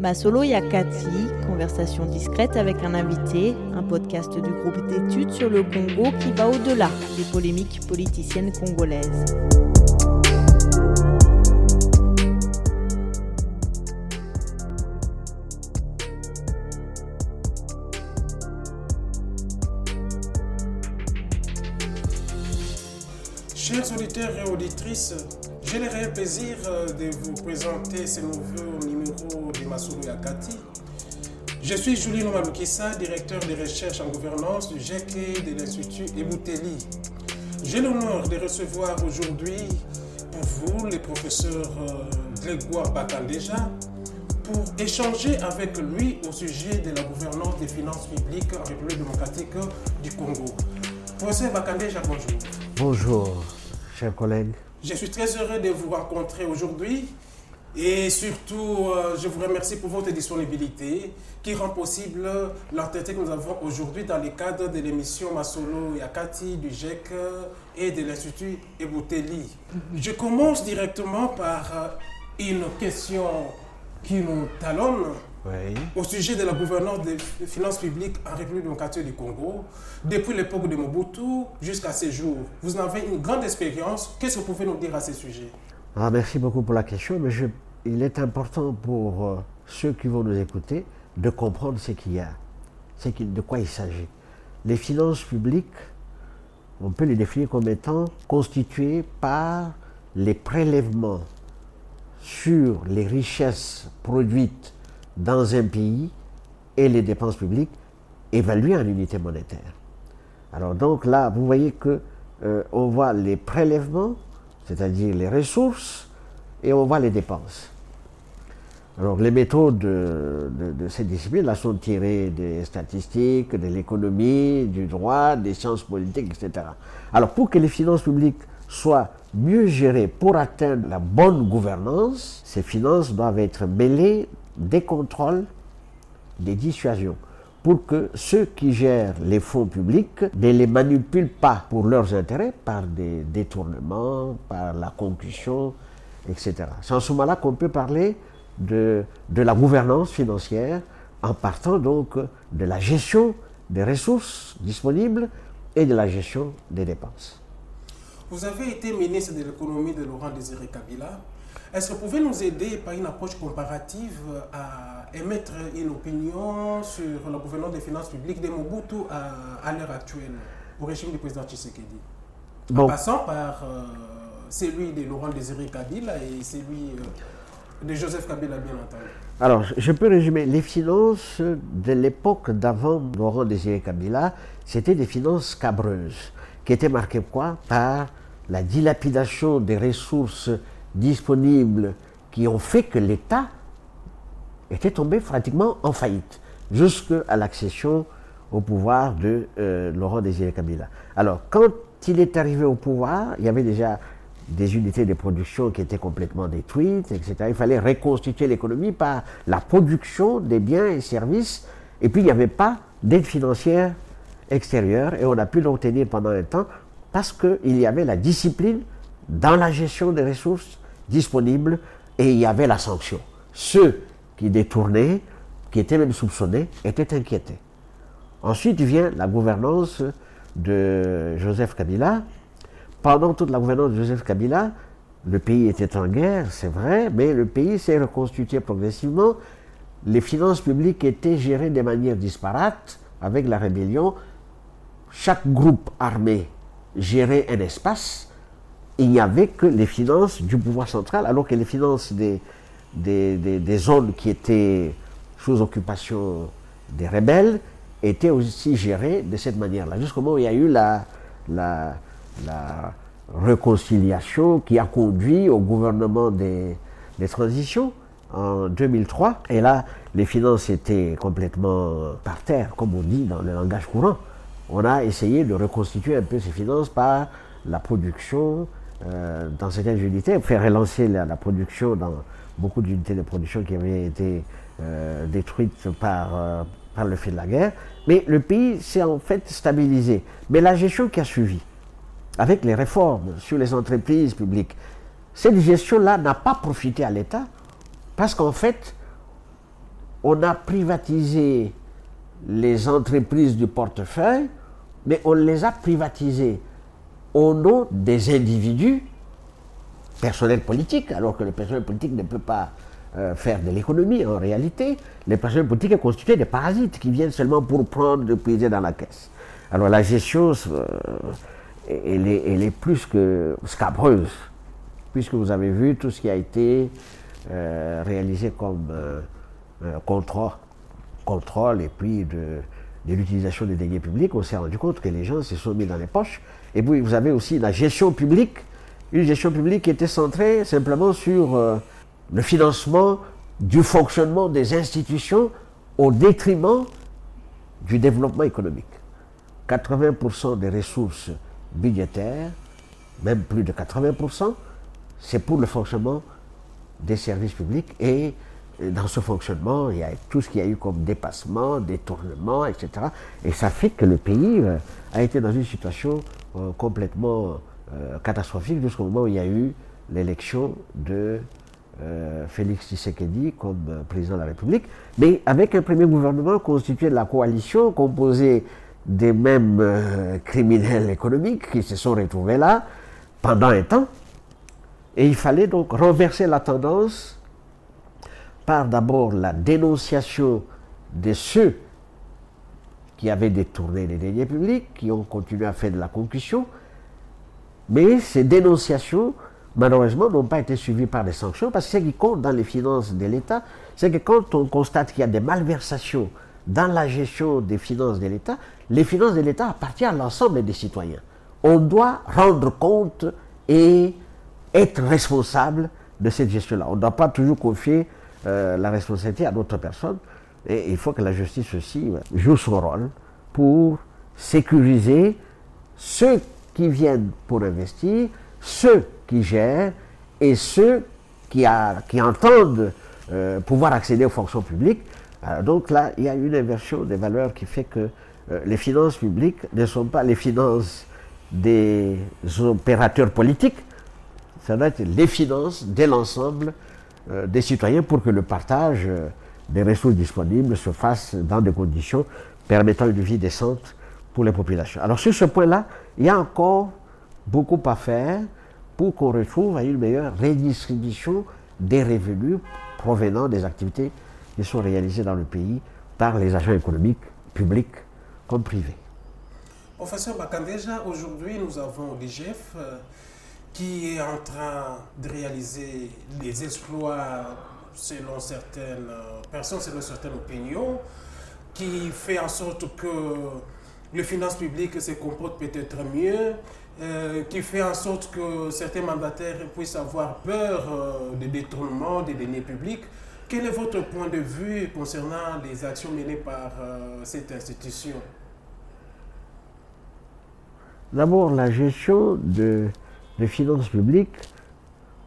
Masolo Yakati, conversation discrète avec un invité, un podcast du groupe d'études sur le Congo qui va au-delà des polémiques politiciennes congolaises. Chers auditeurs et auditrices, j'ai le plaisir euh, de vous présenter ce nouveau numéro de Masolo Yakati. Je suis Julie Nomalukissa, directeur de recherche en gouvernance du GEC de l'Institut Ebouteli. J'ai l'honneur de recevoir aujourd'hui pour vous le professeur euh, Grégoire Bakandeja pour échanger avec lui au sujet de la gouvernance des finances publiques en République démocratique du Congo. Professeur Bakandeja, bonjour. Bonjour, chers collègues. Je suis très heureux de vous rencontrer aujourd'hui et surtout, euh, je vous remercie pour votre disponibilité qui rend possible l'entretien que nous avons aujourd'hui dans le cadre de l'émission Masolo Yakati du GEC et de l'Institut Ebouteli. Je commence directement par euh, une question qui nous talonne Oui. au sujet de la gouvernance des finances publiques en République démocratique du Congo, depuis l'époque de Mobutu jusqu'à ces jours. Vous en avez une grande expérience. Qu'est-ce que vous pouvez nous dire à ce sujet? Ah, merci beaucoup pour la question, mais je- il est important pour euh, ceux qui vont nous écouter de comprendre ce qu'il y a, ce de quoi il s'agit. Les finances publiques, on peut les définir comme étant constituées par les prélèvements sur les richesses produites dans un pays et les dépenses publiques évaluées en unité monétaire. Alors donc là, vous voyez que euh, on voit les prélèvements, c'est-à-dire les ressources, et on voit les dépenses. Alors les méthodes de, de- de cette discipline-là sont tirées des statistiques, de l'économie, du droit, des sciences politiques, etc. Alors pour que les finances publiques soient mieux gérées pour atteindre la bonne gouvernance, ces finances doivent être mêlées des contrôles des dissuasions pour que ceux qui gèrent les fonds publics ne les manipulent pas pour leurs intérêts par des détournements, par la concussion, etc. C'est en ce moment-là qu'on peut parler de, la gouvernance financière en partant donc de la gestion des ressources disponibles et de la gestion des dépenses. Vous avez été ministre de l'économie de Laurent Désiré Kabila. Est-ce que vous pouvez nous aider par une approche comparative à émettre une opinion sur la gouvernance des finances publiques de Mobutu à, à l'heure actuelle, au régime du président Tshisekedi? En Bon, passant par euh, celui de Laurent Désiré Kabila et celui euh, de Joseph Kabila, bien entendu. Alors, je peux résumer. Les finances de l'époque d'avant Laurent Désiré Kabila, c'était des finances cabreuses, qui étaient marquées quoi? Par la dilapidation des ressources disponibles qui ont fait que l'État était tombé pratiquement en faillite, jusqu'à l'accession au pouvoir de euh, Laurent Désiré Kabila. Alors, quand il est arrivé au pouvoir, il y avait déjà des unités de production qui étaient complètement détruites, etc. Il fallait reconstituer l'économie par la production des biens et services, et puis il n'y avait pas d'aide financière extérieure, et on a pu donc tenir pendant un temps parce qu'il y avait la discipline dans la gestion des ressources disponibles, et il y avait la sanction. Ceux qui détournaient, qui étaient même soupçonnés, étaient inquiétés. Ensuite vient la gouvernance de Joseph Kabila. Pendant toute la gouvernance de Joseph Kabila, le pays était en guerre, c'est vrai, mais le pays s'est reconstitué progressivement. Les finances publiques étaient gérées de manière disparate avec la rébellion. Chaque groupe armé gérait un espace. Il n'y avait que les finances du pouvoir central, alors que les finances des, des, des- zones qui étaient sous occupation des rebelles étaient aussi gérées de cette manière-là. Jusqu'au moment où il y a eu la, la, la réconciliation qui a conduit au gouvernement des, des transitions en 2003. Et là, les finances étaient complètement par terre, comme on dit dans le langage courant. On a essayé de reconstituer un peu ces finances par la production euh, dans certaines unités, faire relancer la, la production dans beaucoup d'unités de production qui avaient été euh, détruites par, euh, par le fait de la guerre. Mais le pays s'est en fait stabilisé. Mais la gestion qui a suivi, avec les réformes sur les entreprises publiques, cette gestion-là n'a pas profité à l'État parce qu'en fait, on a privatisé les entreprises du portefeuille, mais on les a privatisées au nom des individus, personnels politiques, alors que le personnel politique ne peut pas euh, faire de l'économie en réalité. Les personnels politiques sont constitués de parasites qui viennent seulement pour prendre, de puiser dans la caisse. Alors la gestion, euh, elle, est, plus que scabreuse, puisque vous avez vu tout ce qui a été euh, réalisé comme contrôle, contrôle et puis de, de l'utilisation des deniers publics, on s'est rendu compte que les gens se sont mis dans les poches. Et puis vous avez aussi la gestion publique, une gestion publique qui était centrée simplement sur euh, le financement du fonctionnement des institutions au détriment du développement économique. 80% des ressources budgétaires, même plus de 80%, c'est pour le fonctionnement des services publics et dans ce fonctionnement, il y a tout ce qu'il y a eu comme dépassement, détournement, etc. Et ça fait que le pays euh, a été dans une situation euh, complètement euh, catastrophique jusqu'au moment où il y a eu l'élection de Félix Tshisekedi comme président de la République, mais avec un premier gouvernement constitué de la coalition, composé des mêmes criminels économiques qui se sont retrouvés là pendant un temps. Et il fallait donc renverser la tendance par d'abord la dénonciation de ceux qui avaient détourné les deniers publics, qui ont continué à faire de la concussion, mais ces dénonciations, malheureusement, n'ont pas été suivies par des sanctions, parce que ce qui compte dans les finances de l'État, c'est que quand on constate qu'il y a des malversations dans la gestion des finances de l'État, les finances de l'État appartiennent à l'ensemble des citoyens. On doit rendre compte et être responsable de cette gestion-là. On ne doit pas toujours confier euh, la responsabilité à d'autres personnes. Et il faut que la justice aussi joue son rôle pour sécuriser ceux qui viennent pour investir, ceux qui gèrent et ceux qui, qui entendent euh, pouvoir accéder aux fonctions publiques. Euh, donc là, il y a une inversion des valeurs qui fait que les finances publiques ne sont pas les finances des opérateurs politiques, ça doit être les finances de l'ensemble euh, des citoyens pour que le partage euh, des ressources disponibles se fasse dans des conditions permettant une vie décente pour les populations. Alors sur ce point-là, il y a encore beaucoup à faire pour qu'on retrouve une meilleure redistribution des revenus provenant des activités qui sont réalisées dans le pays par les agents économiques, publics comme privés. Professeur déjà aujourd'hui nous avons l'IGF euh, qui est en train de réaliser des exploits selon certaines personnes, selon certaines opinions, qui fait en sorte que les finances publiques se comportent peut-être mieux, euh, qui fait en sorte que certains mandataires puissent avoir peur euh, des détournements des deniers publics. Quel est votre point de vue concernant les actions menées par euh, cette institution? D'abord, la gestion de les finances publiques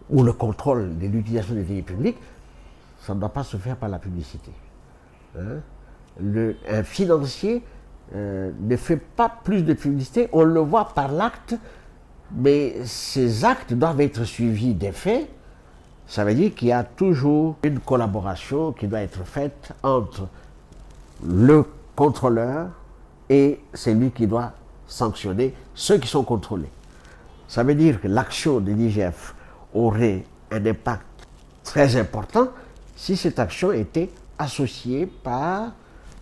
ou le contrôle de l'utilisation des deniers publics, ça ne doit pas se faire par la publicité. Hein. un financier euh, ne fait pas plus de publicité, on le voit par l'acte, mais ces actes doivent être suivis des faits. Ça veut dire qu'il y a toujours une collaboration qui doit être faite entre le contrôleur et celui qui doit sanctionner ceux qui sont contrôlés. Ça veut dire que l'action de l'IGF aurait un impact très important si cette action était associée par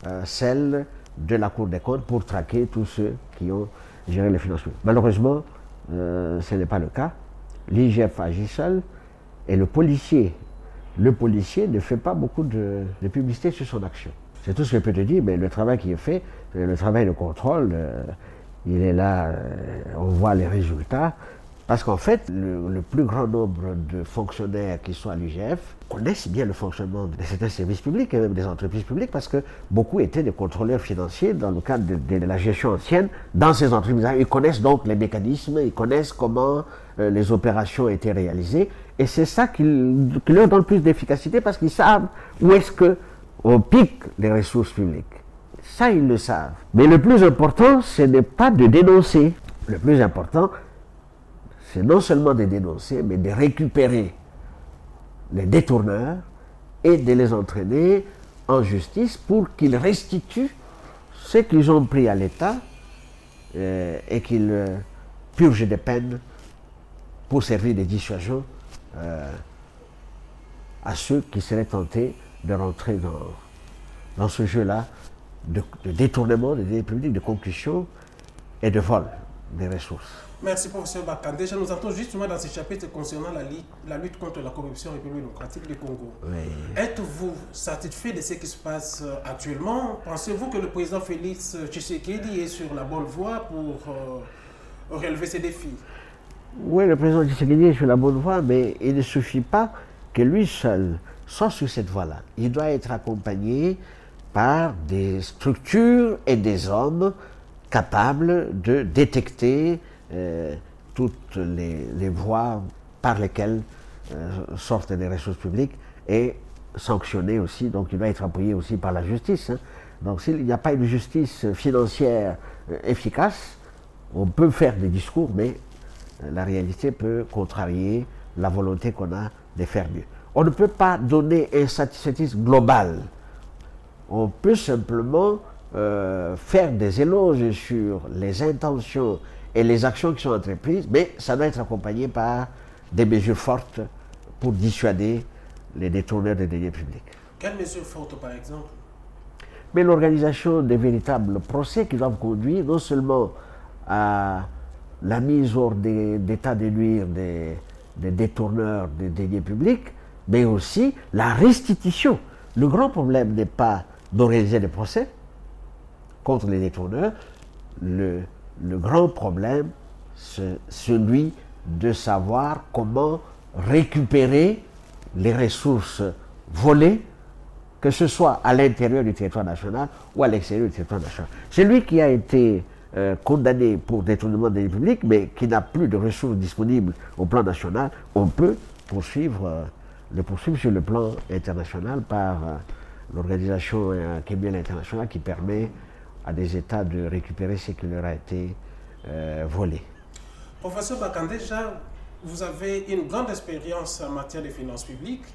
euh, celle de la Cour des comptes pour traquer tous ceux qui ont géré les finances Malheureusement, euh, ce n'est pas le cas. L'IGF agit seul et le policier, le policier ne fait pas beaucoup de, publicité sur son action. C'est tout ce que je peux te dire, mais le travail qui est fait, le travail de contrôle, euh, il est là, euh, on voit les résultats. Parce qu'en fait, le, plus grand nombre de fonctionnaires qui sont à l'IGF connaissent bien le fonctionnement de certains services publics et même des entreprises publiques parce que beaucoup étaient des contrôleurs financiers dans le cadre de, la gestion ancienne dans ces entreprises. Ils connaissent donc les mécanismes, ils connaissent comment euh, les opérations étaient réalisées et c'est ça qui, qui, leur donne plus d'efficacité parce qu'ils savent où est-ce qu'on pique les ressources publiques. Ça, ils le savent. Mais le plus important, ce n'est pas de dénoncer. Le plus important, c'est non seulement de dénoncer, mais de récupérer les détourneurs et de les entraîner en justice pour qu'ils restituent ce qu'ils ont pris à l'État euh, et qu'ils euh, purgent des peines pour servir de dissuasion euh, à ceux qui seraient tentés de rentrer dans, dans ce jeu-là de, détournement des deniers publics, de concussion et de vol des ressources. Merci, professeur Bakan. Déjà, nous entrons justement dans ce chapitre concernant la, lutte contre la corruption en République démocratique du Congo. Êtes-vous satisfait de ce qui se passe euh, actuellement? Pensez-vous que le président Félix Tshisekedi est sur la bonne voie pour euh, relever ces défis? Oui, le président Tshisekedi est sur la bonne voie, mais il ne suffit pas que lui seul soit sur cette voie-là. Il doit être accompagné par des structures et des hommes capables de détecter euh, toutes les, voies par lesquelles euh, sortent des ressources publiques et sanctionner aussi. Donc il doit être appuyé aussi par la justice. Hein. Donc s'il n'y a pas une justice financière euh, efficace, on peut faire des discours, mais la réalité peut contrarier la volonté qu'on a de faire mieux. On ne peut pas donner un satisfaitisme global. On peut simplement faire des éloges sur les intentions et les actions qui sont entreprises, mais ça doit être accompagné par des mesures fortes pour dissuader les détourneurs des deniers publics. Quelles mesures fortes, par exemple? Mais l'organisation des véritables procès qui doivent conduire non seulement à la mise hors d'état de nuire des, des détourneurs des deniers publics, mais aussi la restitution. Le grand problème n'est pas d'organiser des procès contre les détourneurs. Le, le grand problème, c'est celui de savoir comment récupérer les ressources volées, que ce soit à l'intérieur du territoire national ou à l'extérieur du territoire national. Celui qui a été euh, condamné pour détournement des publics, mais qui n'a plus de ressources disponibles au plan national, on peut poursuivre, euh, le poursuivre sur le plan international par euh, l'organisation Kémiel internationale qui permet à des États de récupérer ce qui leur a été euh, volé. Professeur Bakan, vous avez une grande expérience en matière de finances publiques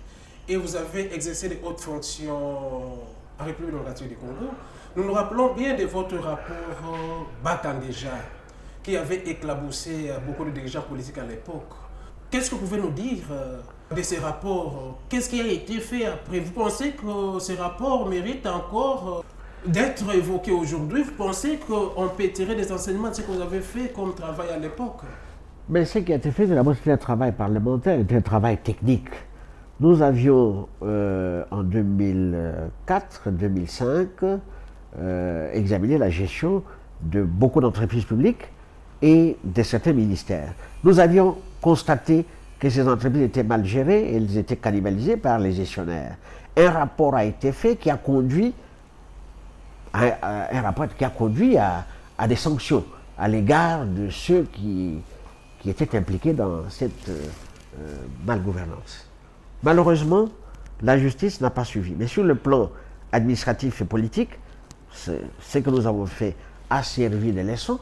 et vous avez exercé de hautes fonctions en République démocratique du Congo. Nous nous rappelons bien de votre rapport Bakan déjà, qui avait éclaboussé beaucoup de dirigeants politiques à l'époque. Qu'est-ce que vous pouvez nous dire euh, de ces rapports? Qu'est-ce qui a été fait après? Vous pensez que ces rapports méritent encore euh, d'être évoqué aujourd'hui, vous pensez qu'on peut tirer des enseignements de ce que vous avez fait comme travail à l'époque Mais ce qui a été fait, c'était un travail parlementaire, c'était un travail technique. Nous avions euh, en 2004-2005 euh, examiné la gestion de beaucoup d'entreprises publiques et de certains ministères. Nous avions constaté que ces entreprises étaient mal gérées, elles étaient cannibalisées par les gestionnaires. Un rapport a été fait qui a conduit un, rapport qui a conduit à, des sanctions à l'égard de ceux qui, qui, étaient impliqués dans cette euh, malgouvernance. Malheureusement, la justice n'a pas suivi. Mais sur le plan administratif et politique, ce que nous avons fait a servi de leçon.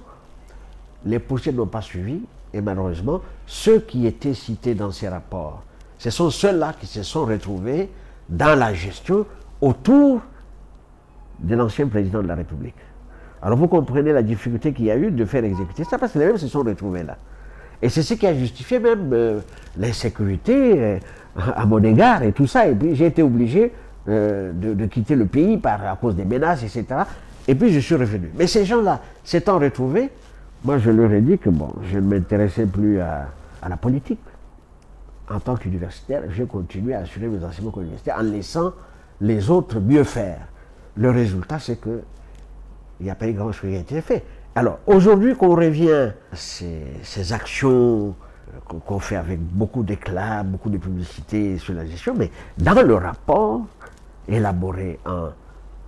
Les poursuites n'ont pas suivi. Et malheureusement, ceux qui étaient cités dans ces rapports, ce sont ceux-là qui se sont retrouvés dans la gestion autour de l'ancien président de la République. Alors vous comprenez la difficulté qu'il y a eu de faire exécuter ça, parce que les mêmes se sont retrouvés là. Et c'est ce qui a justifié même euh, l'insécurité euh, à mon égard et tout ça. Et puis j'ai été obligé euh, de, quitter le pays par, à cause des menaces, etc. Et puis je suis revenu. Mais ces gens-là s'étant retrouvés, moi je leur ai dit que je ne m'intéressais plus à, à, la politique. En tant qu'universitaire, j'ai continué à assurer mes enseignements universitaires en laissant les autres mieux faire. Le résultat, c'est qu'il n'y a pas eu grand-chose qui a été fait. Alors, aujourd'hui qu'on revient à ces, actions euh, qu'on fait avec beaucoup d'éclat, beaucoup de publicité sur la gestion, mais dans le rapport élaboré en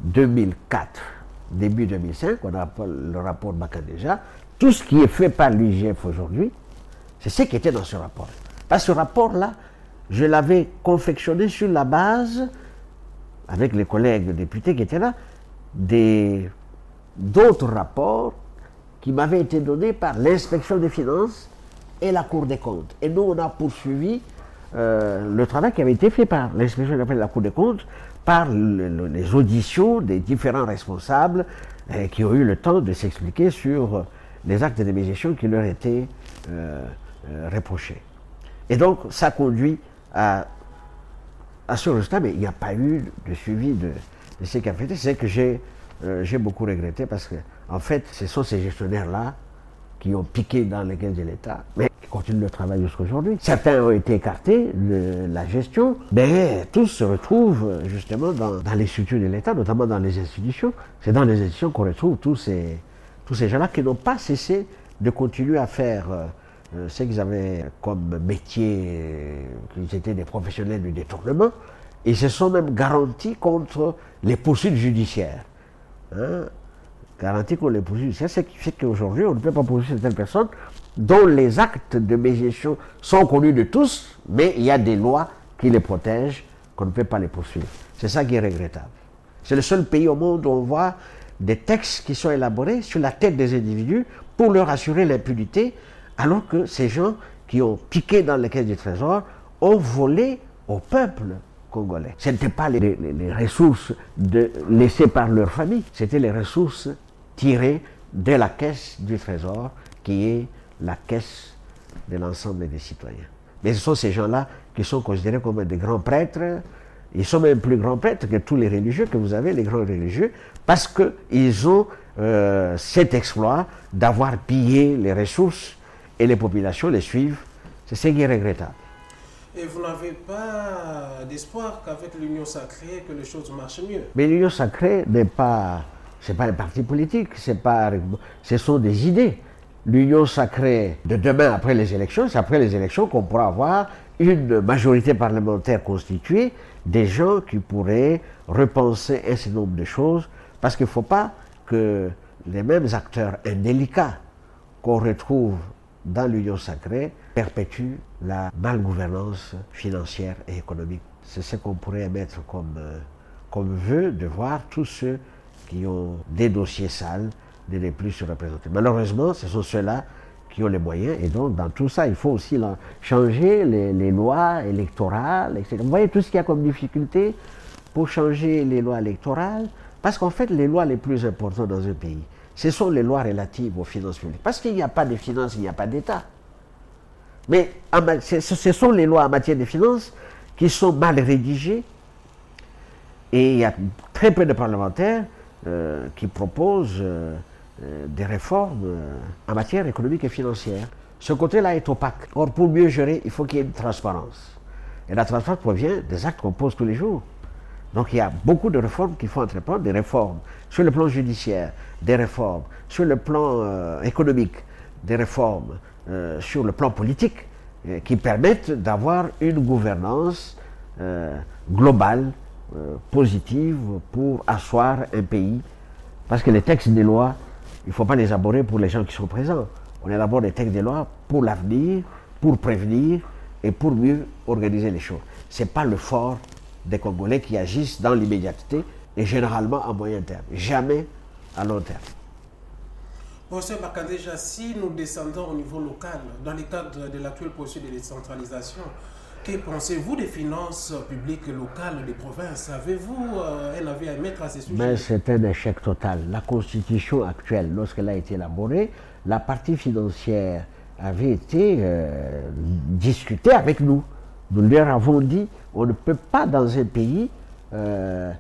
2004, début 2005, on a le rapport déjà, tout ce qui est fait par l'IGF aujourd'hui, c'est ce qui était dans ce rapport. Parce que ce rapport-là, je l'avais confectionné sur la base avec les collègues députés qui étaient là, d'autres rapports qui m'avaient été donnés par l'inspection des finances et la Cour des comptes. Et nous, on a poursuivi euh, le travail qui avait été fait par l'inspection de la Cour des comptes, par les auditions des différents responsables euh, qui ont eu le temps de s'expliquer sur les actes de gestion qui leur étaient reprochés. Et donc, ça conduit à, à ce résultat, mais il n'y a pas eu de suivi de, de ce qui a fait. C'est que j'ai beaucoup regretté parce que, en fait, ce sont ces gestionnaires-là qui ont piqué dans les caisses de l'État, mais qui continuent le travail jusqu'à aujourd'hui. Certains ont été écartés de la gestion, mais tous se retrouvent justement dans, les structures de l'État, notamment dans les institutions. C'est dans les institutions qu'on retrouve tous ces, tous ces gens-là qui n'ont pas cessé de continuer à faire euh, euh, ce qu'ils avaient comme métier, euh, qu'ils étaient des professionnels du détournement, et se sont même garantis contre les poursuites judiciaires. Hein? Garantie qu'on les poursuit. C'est ce qui fait qu'aujourd'hui, on ne peut pas poursuivre certaines personnes dont les actes de médiation sont connus de tous, mais il y a des lois qui les protègent, qu'on ne peut pas les poursuivre. C'est ça qui est regrettable. C'est le seul pays au monde où on voit des textes qui sont élaborés sur la tête des individus pour leur assurer l'impunité, alors que ces gens qui ont piqué dans les caisses du trésor ont volé au peuple congolais. Ce n'étaient pas les, ressources laissées par leur famille, c'était les ressources tiré de la caisse du Trésor, qui est la caisse de l'ensemble des citoyens. Mais ce sont ces gens-là qui sont considérés comme des grands prêtres. Ils sont même plus grands prêtres que tous les religieux que vous avez, les grands religieux, parce qu'ils ont euh, cet exploit d'avoir pillé les ressources et les populations les suivent. C'est ce qui est regrettable. Et vous n'avez pas d'espoir qu'avec l'union sacrée, que les choses marchent mieux? Mais l'union sacrée n'est pas ce n'est pas un parti politique, pas, ce sont des idées. L'union sacrée de demain après les élections, c'est après les élections qu'on pourra avoir une majorité parlementaire constituée, des gens qui pourraient repenser un certain nombre de choses, parce qu'il ne faut pas que les mêmes acteurs indélicats qu'on retrouve dans l'union sacrée perpétuent la malgouvernance financière et économique. C'est ce qu'on pourrait mettre comme, euh, comme vœu de voir tous ceux qui ont des dossiers sales de ne plus se représenter. Malheureusement, ce sont ceux-là qui ont les moyens. Et donc, dans tout ça, il faut aussi changer les, lois électorales, etc. Vous voyez tout ce qu'il y a comme difficulté pour changer les lois électorales, parce qu'en fait, les lois les plus importantes dans un pays, ce sont les lois relatives aux finances publiques. Parce qu'il n'y a pas de finances, il n'y a pas d'État. Mais ce sont les lois en matière de finances qui sont mal rédigées, et il y a très peu de parlementaires euh, qui propose euh, euh, des réformes en matière économique et financière. Ce côté-là est opaque. Or, pour mieux gérer, il faut qu'il y ait une transparence. Et la transparence provient des actes qu'on pose tous les jours. Donc il y a beaucoup de réformes qu'il faut entreprendre, des réformes sur le plan judiciaire, des réformes sur le plan économique, des réformes sur le plan politique, qui permettent d'avoir une gouvernance globale euh, positive pour asseoir un pays. Parce que les textes des lois, il ne faut pas les aborder pour les gens qui sont présents. On élabore des textes de loi pour l'avenir, pour prévenir et pour mieux organiser les choses. Ce n'est pas le fort des Congolais qui agissent dans l'immédiateté et généralement à moyen terme, jamais à long terme. Professeur Bakadeja, si nous descendons au niveau local, dans le cadre de l'actuel processus de décentralisation, que pensez-vous des finances publiques locales des provinces? Avez-vous euh, un avis à mettre à ces sujets Mais c'est un échec total. La constitution actuelle, lorsqu'elle a été élaborée, la partie financière avait été euh, discutée avec nous. Nous leur avons dit on ne peut pas dans un pays euh,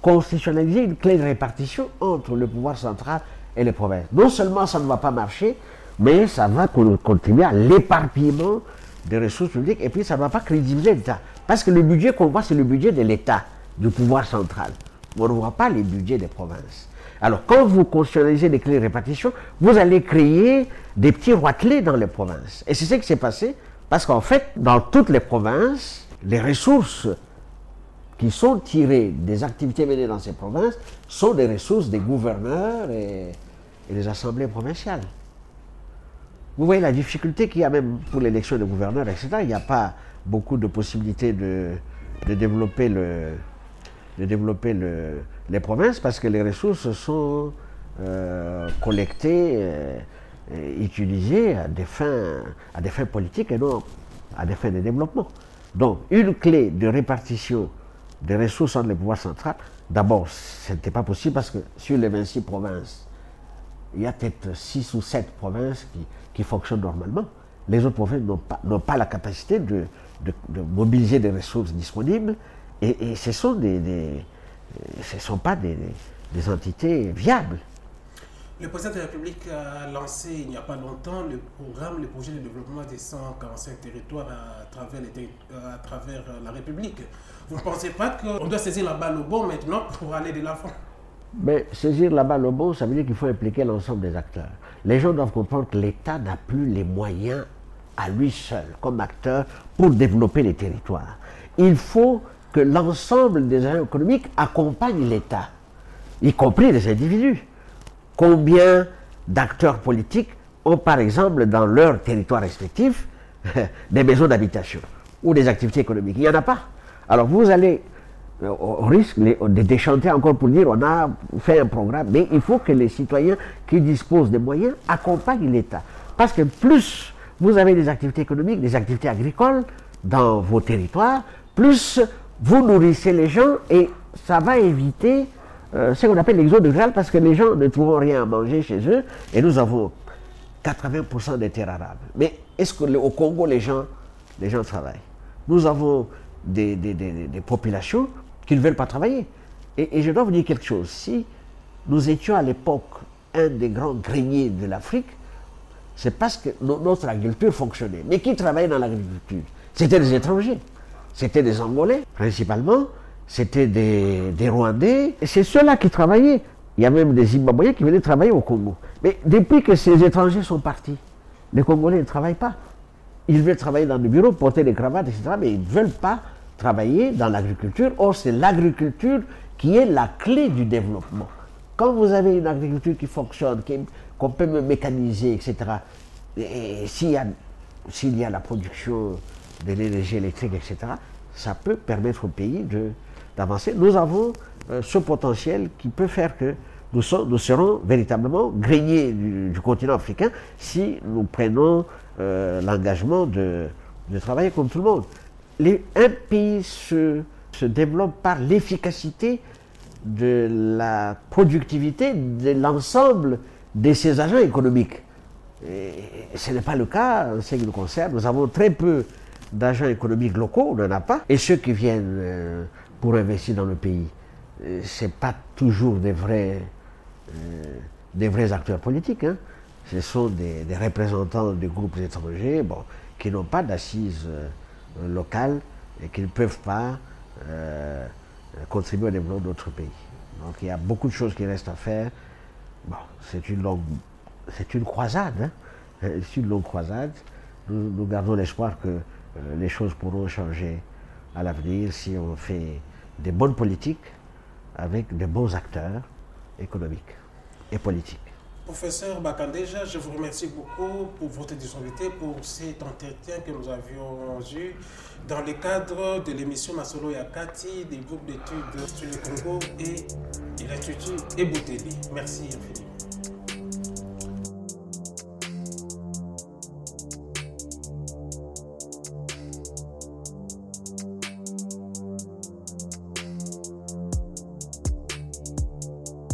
constitutionnaliser une clé de répartition entre le pouvoir central et les provinces. Non seulement ça ne va pas marcher, mais ça va continuer à l'éparpillement des ressources publiques et puis ça ne va pas crédibiliser l'État. Parce que le budget qu'on voit, c'est le budget de l'État, du pouvoir central. On ne voit pas les budgets des provinces. Alors, quand vous constitutionnalisez les clés de répartition, vous allez créer des petits roitelets dans les provinces. Et c'est ce qui s'est passé, parce qu'en fait, dans toutes les provinces, les ressources qui sont tirées des activités menées dans ces provinces sont des ressources des gouverneurs et des assemblées provinciales. Vous voyez la difficulté qu'il y a même pour l'élection de gouverneurs, etc. Il n'y a pas beaucoup de possibilités de, développer, le, de développer les provinces parce que les ressources sont euh, collectées euh, et utilisées à des, fins, politiques et non à des fins de développement. Donc, une clé de répartition des ressources entre les pouvoirs centraux, d'abord, ce n'était pas possible parce que sur les 26 provinces, il y a peut-être 6 ou 7 provinces qui, fonctionnent normalement. Les autres provinces n'ont pas, la capacité de, mobiliser des ressources disponibles et, ce ne ce sont pas des, entités viables. Le président de la République a lancé il n'y a pas longtemps le programme, le projet de développement des 145 territoires à travers, à travers la République. Vous ne pensez pas qu'on doit saisir la balle au bon maintenant pour aller de l'avant? Mais saisir la balle au bon, ça veut dire qu'il faut impliquer l'ensemble des acteurs. Les gens doivent comprendre que l'État n'a plus les moyens à lui seul, comme acteur, pour développer les territoires. Il faut que l'ensemble des agents économiques accompagnent l'État, y compris les individus. Combien d'acteurs politiques ont, par exemple, dans leur territoire respectif, des maisons d'habitation ou des activités économiques Il n'y en a pas. Alors vous allez on risque de déchanter encore pour dire on a fait un programme, mais il faut que les citoyens qui disposent des moyens accompagnent l'État. Parce que plus vous avez des activités économiques, des activités agricoles dans vos territoires, plus vous nourrissez les gens et ça va éviter euh, ce qu'on appelle l'exode rural parce que les gens ne trouveront rien à manger chez eux et nous avons 80% des terres arabes. Mais est-ce qu'au Congo, les gens, les gens travaillent? Nous avons des populations qui ne veulent pas travailler. Et, je dois vous dire quelque chose. Si nous étions à l'époque un des grands greniers de l'Afrique, c'est parce que notre agriculture fonctionnait. Mais qui travaillait dans l'agriculture? C'était des étrangers. C'était des Angolais, principalement. C'était des, Rwandais. Et c'est ceux-là qui travaillaient. Il y a même des Zimbabwéens qui venaient travailler au Congo. Mais depuis que ces étrangers sont partis, les Congolais ne travaillent pas. Ils veulent travailler dans le bureau, porter des cravates, etc. Mais ils ne veulent pas travailler dans l'agriculture. Or, c'est l'agriculture qui est la clé du développement. Quand vous avez une agriculture qui fonctionne, qu'on peut mécaniser, etc., s'il y, a, y a la production de l'énergie électrique, etc., ça peut permettre au pays d'avancer. Nous avons euh, ce potentiel qui peut faire que nous, serons véritablement greniers du, continent africain si nous prenons euh, l'engagement de, travailler comme tout le monde un pays se, développe par l'efficacité de la productivité de l'ensemble de ses agents économiques. Ce n'est pas le cas en ce qui nous concerne. Nous avons très peu d'agents économiques locaux, on n'en a pas. Et ceux qui viennent euh, pour investir dans le pays, euh, ce pas toujours des vrais, euh, des vrais acteurs politiques. Hein. Ce sont des, représentants de groupes étrangers bon, qui n'ont pas d'assises locales et qui ne peuvent pas euh, contribuer au développement d'autres pays. Donc il y a beaucoup de choses qui restent à faire. Bon, c'est une longue, c'est une croisade, hein. c'est une longue croisade. Nous, gardons l'espoir que euh, les choses pourront changer à l'avenir si on fait des bonnes politiques avec de bons acteurs économiques et politiques. Professeur Bakandeja, je vous remercie beaucoup pour votre disponibilité, pour cet entretien que nous avions eu dans le cadre de l'émission Masolo Yakati, des groupes d'études sur le Congo et de l'Institut Ebouteli. Merci infiniment.